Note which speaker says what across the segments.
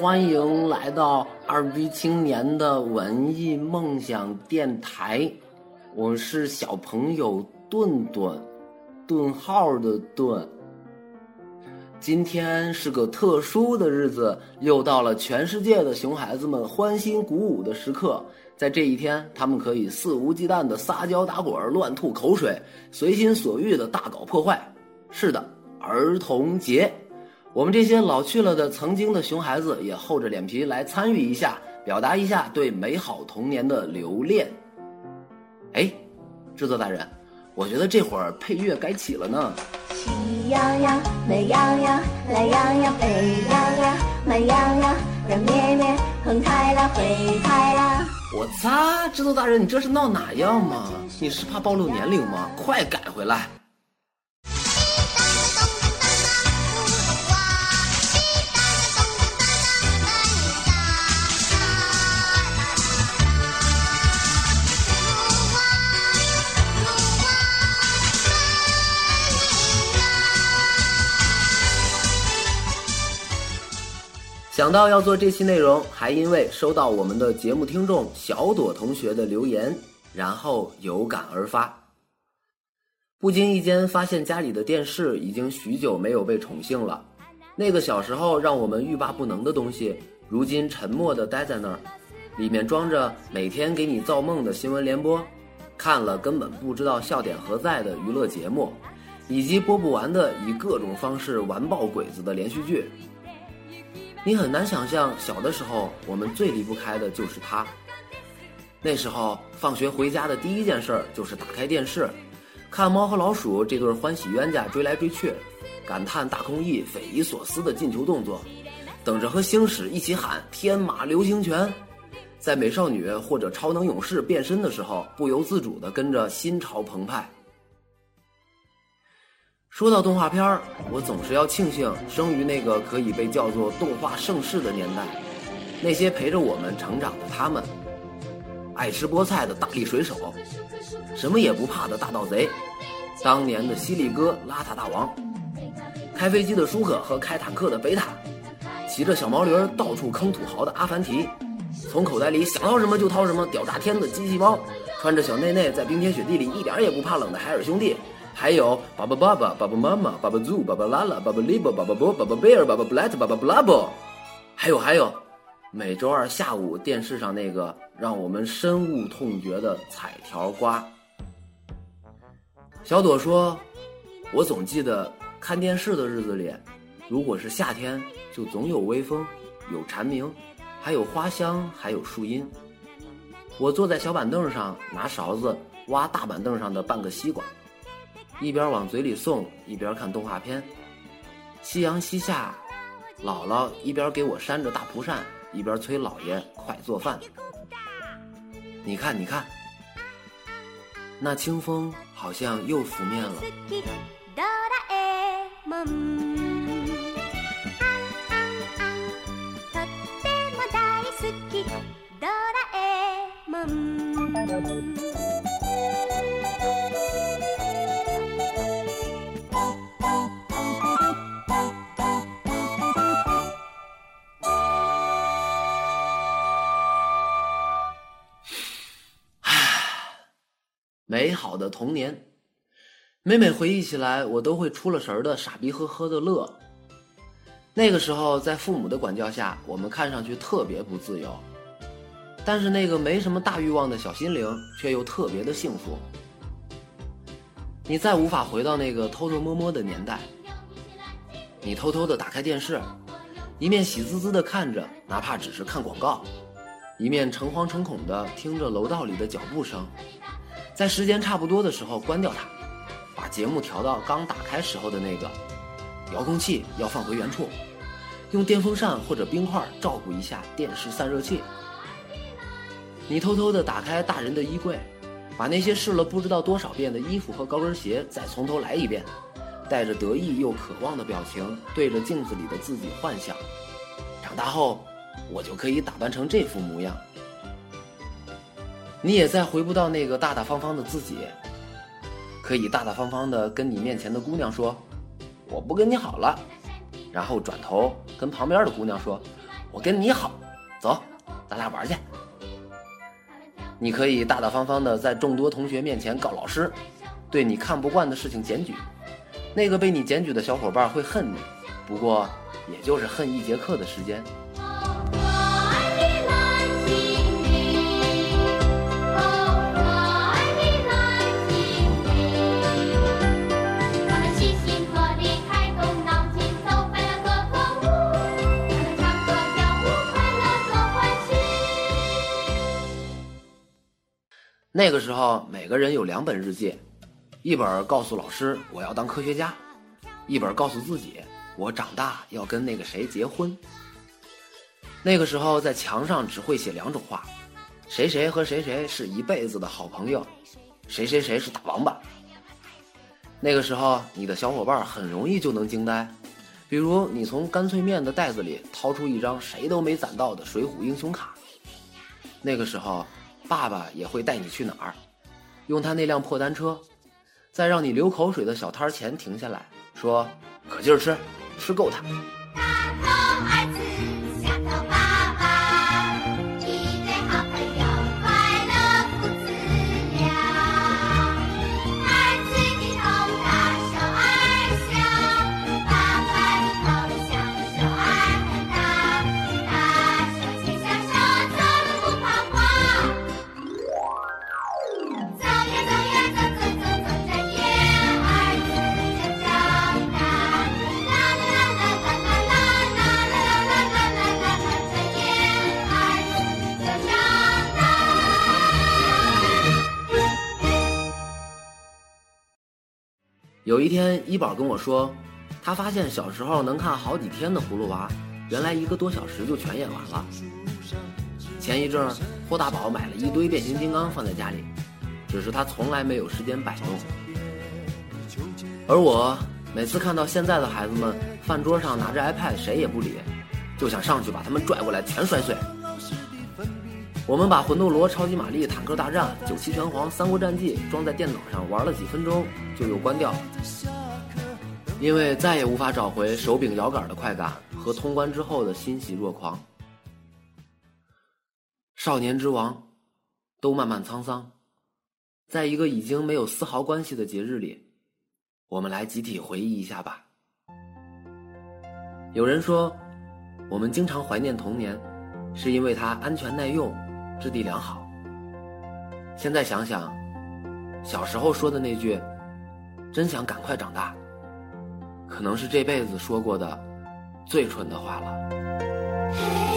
Speaker 1: 欢迎来到二逼青年的文艺梦想电台，我是小朋友顿顿，顿号的顿。今天是个特殊的日子，又到了全世界的熊孩子们欢欣鼓舞的时刻。在这一天，他们可以肆无忌惮的撒娇打滚、乱吐口水，随心所欲的大搞破坏。是的，儿童节，我们这些老去了的曾经的熊孩子也厚着脸皮来参与一下，表达一下对美好童年的留恋。哎，制作大人，我觉得这会儿配乐该起了呢。
Speaker 2: 喜羊羊、美羊羊、懒羊羊、沸羊羊、慢羊羊、软绵绵、红太狼、灰太狼。
Speaker 1: 我擦，制作大人，你这是闹哪样嘛？你是怕暴露年龄吗？快改回来！想到要做这期内容，还因为收到我们的节目听众小朵同学的留言，然后有感而发。不经意间发现家里的电视已经许久没有被宠幸了，那个小时候让我们欲罢不能的东西，如今沉默地待在那儿，里面装着每天给你造梦的新闻联播，看了根本不知道笑点何在的娱乐节目，以及播不完的以各种方式完爆鬼子的连续剧。你很难想象，小的时候我们最离不开的就是它。那时候放学回家的第一件事就是打开电视，看猫和老鼠这对欢喜冤家追来追去，感叹大空翼匪夷所思的进球动作，等着和星矢一起喊天马流星拳。在美少女或者超能勇士变身的时候，不由自主地跟着心潮澎湃。说到动画片儿，我总是要庆幸生于那个可以被叫做动画盛世的年代。那些陪着我们成长的他们，爱吃菠菜的大力水手，什么也不怕的大盗贼，当年的犀利哥邋遢大王，开飞机的舒克和开坦克的贝塔，骑着小毛驴到处坑土豪的阿凡提，从口袋里想到什么就掏什么屌炸天的机器猫，穿着小内内在冰天雪地里一点也不怕冷的海尔兄弟。还有爸爸、爸爸、爸爸妈妈、爸爸 zoo、爸爸拉拉、爸爸 libo、爸爸波、爸爸贝尔、爸爸 black、爸爸 blubber，还有还有，每周二下午电视上那个让我们深恶痛绝的彩条瓜。小朵说：“我总记得看电视的日子里，如果是夏天，就总有微风，有蝉鸣，还有花香，还有树荫。我坐在小板凳上，拿勺子挖大板凳上的半个西瓜。”一边往嘴里送，一边看动画片。夕阳西下，姥姥一边给我扇着大蒲扇，一边催姥爷快做饭。你看，你看，那清风好像又拂面了。美好的童年，每每回忆起来，我都会出了神儿的傻逼呵呵的乐。那个时候，在父母的管教下，我们看上去特别不自由，但是那个没什么大欲望的小心灵，却又特别的幸福。你再无法回到那个偷偷摸摸的年代，你偷偷的打开电视，一面喜滋滋的看着，哪怕只是看广告，一面诚惶诚恐的听着楼道里的脚步声。在时间差不多的时候关掉它，把节目调到刚打开时候的那个，遥控器要放回原处，用电风扇或者冰块照顾一下电视散热器。你偷偷的打开大人的衣柜，把那些试了不知道多少遍的衣服和高跟鞋再从头来一遍，带着得意又渴望的表情，对着镜子里的自己幻想：长大后，我就可以打扮成这副模样。你也再回不到那个大大方方的自己，可以大大方方的跟你面前的姑娘说：“我不跟你好了。”然后转头跟旁边的姑娘说：“我跟你好，走，咱俩玩去。你可以大大方方的在众多同学面前告老师，对你看不惯的事情检举。那个被你检举的小伙伴会恨你，不过也就是恨一节课的时间。那个时候，每个人有两本日记，一本告诉老师我要当科学家，一本告诉自己我长大要跟那个谁结婚。那个时候，在墙上只会写两种话：谁谁和谁谁是一辈子的好朋友，谁谁谁是大王八。那个时候，你的小伙伴很容易就能惊呆，比如你从干脆面的袋子里掏出一张谁都没攒到的水浒英雄卡。那个时候。爸爸也会带你去哪儿，用他那辆破单车，在让你流口水的小摊前停下来说：“可劲儿吃，吃够它。”有一天，一宝跟我说，他发现小时候能看好几天的葫芦娃，原来一个多小时就全演完了。前一阵，霍大宝买了一堆变形金刚放在家里，只是他从来没有时间摆弄。而我每次看到现在的孩子们饭桌上拿着 iPad，谁也不理，就想上去把他们拽过来全摔碎。我们把《魂斗罗》《超级玛丽》《坦克大战》《九七拳皇》《三国战记》装在电脑上玩了几分钟，就又关掉了，因为再也无法找回手柄摇杆的快感和通关之后的欣喜若狂。少年之王，都漫漫沧桑，在一个已经没有丝毫关系的节日里，我们来集体回忆一下吧。有人说，我们经常怀念童年，是因为它安全耐用。质地良好。现在想想，小时候说的那句“真想赶快长大”，可能是这辈子说过的最蠢的话了。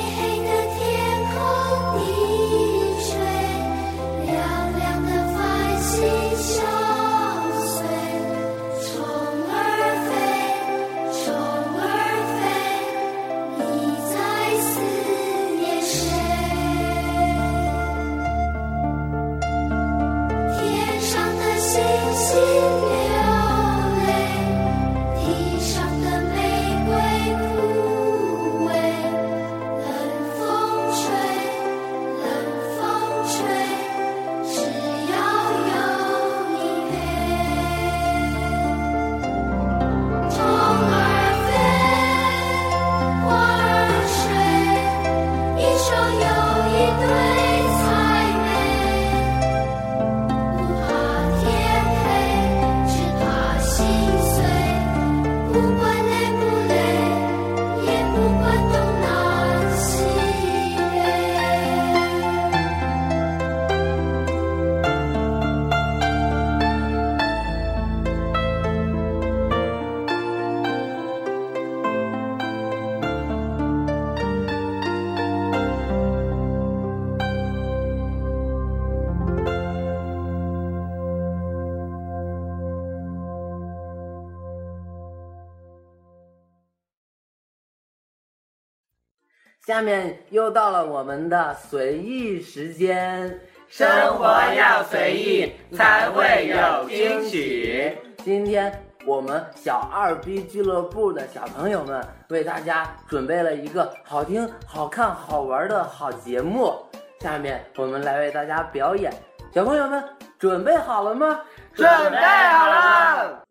Speaker 1: 下面又到了我们的随意时间，
Speaker 3: 生活要随意才会有惊喜。
Speaker 1: 今天我们小二逼俱乐部的小朋友们为大家准备了一个好听、好看、好玩的好节目，下面我们来为大家表演。小朋友们准备好了吗？
Speaker 3: 准备好了。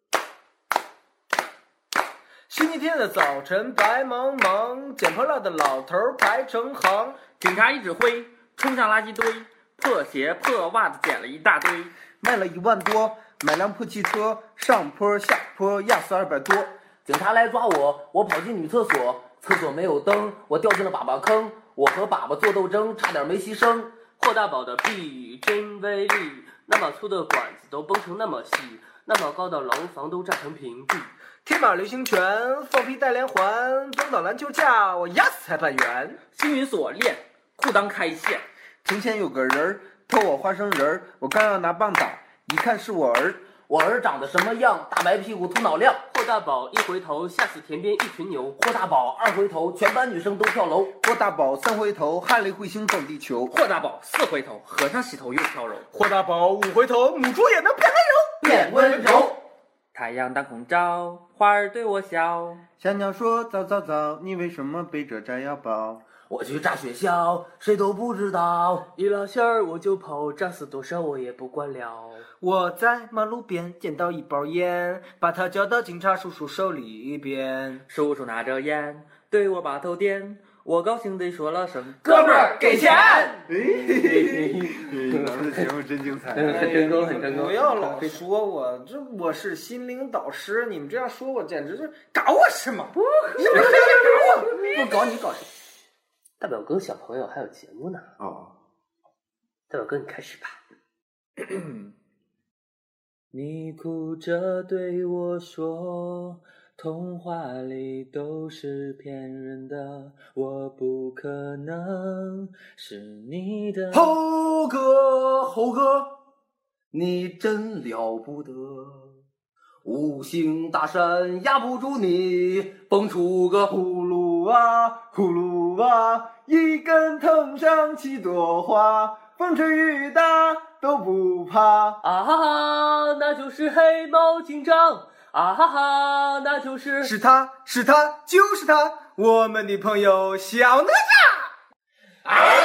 Speaker 3: 星期天的早晨，白茫茫，捡破烂的老头儿排成行。
Speaker 4: 警察一指挥，冲上垃圾堆，破鞋破袜子捡了一大堆。
Speaker 3: 卖了一万多，买辆破汽车，上坡下坡压死二百多。
Speaker 1: 警察来抓我，我跑进女厕所，厕所没有灯，我掉进了粑粑坑。我和粑粑做斗争，差点没牺牲。
Speaker 4: 霍大宝的臂真威力，那么粗的管子都绷成那么细，那么高的楼房都炸成平地。
Speaker 3: 天马流星拳，放屁带连环，登岛篮球架，我压死裁判员。
Speaker 4: 星云锁链，裤裆开线。
Speaker 3: 从前有个人儿偷我花生仁儿，我刚要拿棒打，一看是我儿。
Speaker 1: 我儿长得什么样？大白屁股，头脑亮。
Speaker 4: 霍大宝一回头，吓死田边一群牛。
Speaker 1: 霍大宝二回头，全班女生都跳楼。
Speaker 3: 霍大宝三回头，哈雷彗星撞地球。
Speaker 4: 霍大宝四回头，和尚洗头又飘柔。
Speaker 3: 霍大宝五回头，母猪也能变温柔，
Speaker 1: 变温柔。
Speaker 4: 太阳当空照，花儿对我笑。
Speaker 3: 小鸟说：早早早，你为什么背着炸药包？
Speaker 1: 我去炸学校，谁都不知道。
Speaker 4: 一拉线儿我就跑，炸死多少我也不管了。
Speaker 3: 我在马路边捡到一包烟，把它交到警察叔叔手里边。
Speaker 4: 叔叔拿着烟对我把头点，我高兴地说了声：“
Speaker 1: 哥们儿，给钱！”
Speaker 3: 咱们的节目真精彩，
Speaker 4: 很成功，很成功。
Speaker 3: 不要老说我，这我是心灵导师，你们这样说我简直就是搞我是吗？不，
Speaker 1: 是不是搞我？不搞你搞谁？
Speaker 4: 大表哥小朋友还有节目呢。
Speaker 3: 哦，
Speaker 4: 大表哥你开始吧。你哭着对我说：“童话里都是骗人的，我不可能是你的。”
Speaker 1: 猴哥，猴哥，你真了不得，五行大山压不住你，蹦出个
Speaker 3: 葫芦娃，葫芦娃，一根藤上七朵花，风吹雨打都不怕。
Speaker 4: 啊哈哈，那就是黑猫警长。啊哈哈那就是
Speaker 3: 是他是他就是他我们的朋友小哪吒。啊